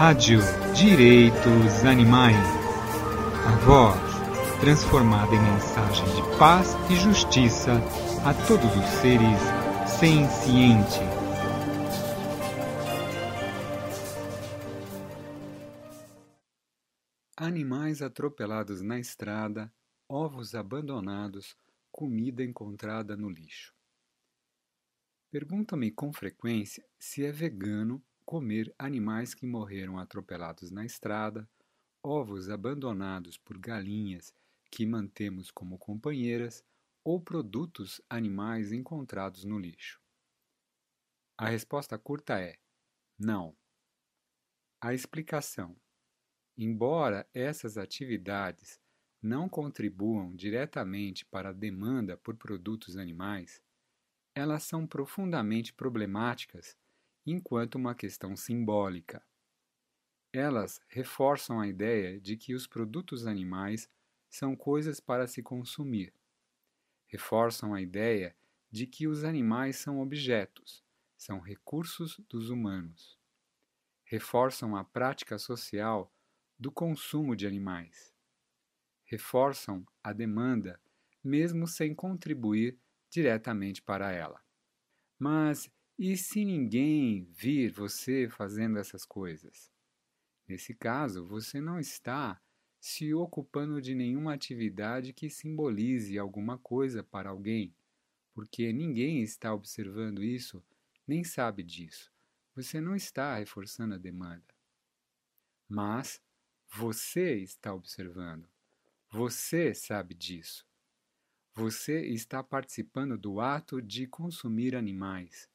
Rádio Direitos Animais. A voz transformada em mensagem de paz e justiça a todos os seres sencientes. Animais atropelados na estrada, ovos abandonados, comida encontrada no lixo. Perguntam-me com frequência se é vegano comer animais que morreram atropelados na estrada, ovos abandonados por galinhas que mantemos como companheiras ou produtos animais encontrados no lixo. A resposta curta é: não. A explicação: embora essas atividades não contribuam diretamente para a demanda por produtos animais, elas são profundamente problemáticas enquanto uma questão simbólica. Elas reforçam a ideia de que os produtos animais são coisas para se consumir. Reforçam a ideia de que os animais são objetos, são recursos dos humanos. Reforçam a prática social do consumo de animais. Reforçam a demanda, mesmo sem contribuir diretamente para ela. Mas e se ninguém vir você fazendo essas coisas? Nesse caso, você não está se ocupando de nenhuma atividade que simbolize alguma coisa para alguém, porque ninguém está observando isso nem sabe disso. Você não está reforçando a demanda. Mas você está observando. Você sabe disso. Você está participando do ato de consumir animais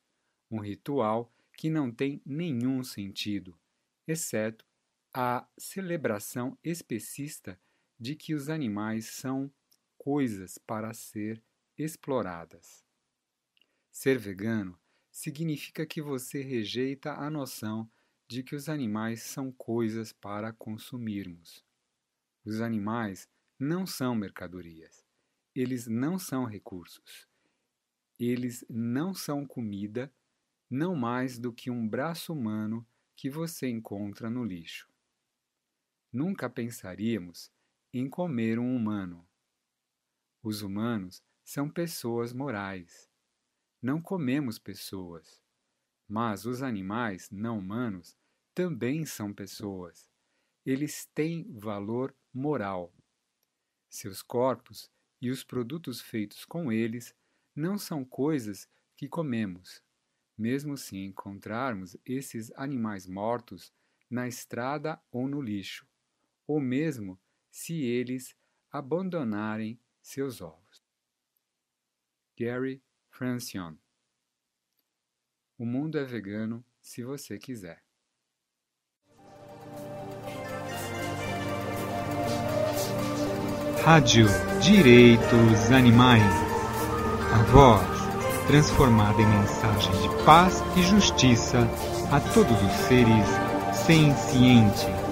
um ritual que não tem nenhum sentido, exceto a celebração especista de que os animais são coisas para ser exploradas. Ser vegano significa que você rejeita a noção de que os animais são coisas para consumirmos. Os animais não são mercadorias. Eles não são recursos. Eles não são comida não mais do que um braço humano que você encontra no lixo. Nunca pensaríamos em comer um humano. Os humanos são pessoas morais. Não comemos pessoas. Mas os animais não humanos também são pessoas. Eles têm valor moral. Seus corpos e os produtos feitos com eles não são coisas que comemos, mesmo se encontrarmos esses animais mortos na estrada ou no lixo, ou mesmo se eles abandonarem seus ovos. Gary Francione O mundo é vegano se você quiser. Rádio Direitos Animais. A voz transformada em mensagem de paz e justiça a todos os seres sencientes.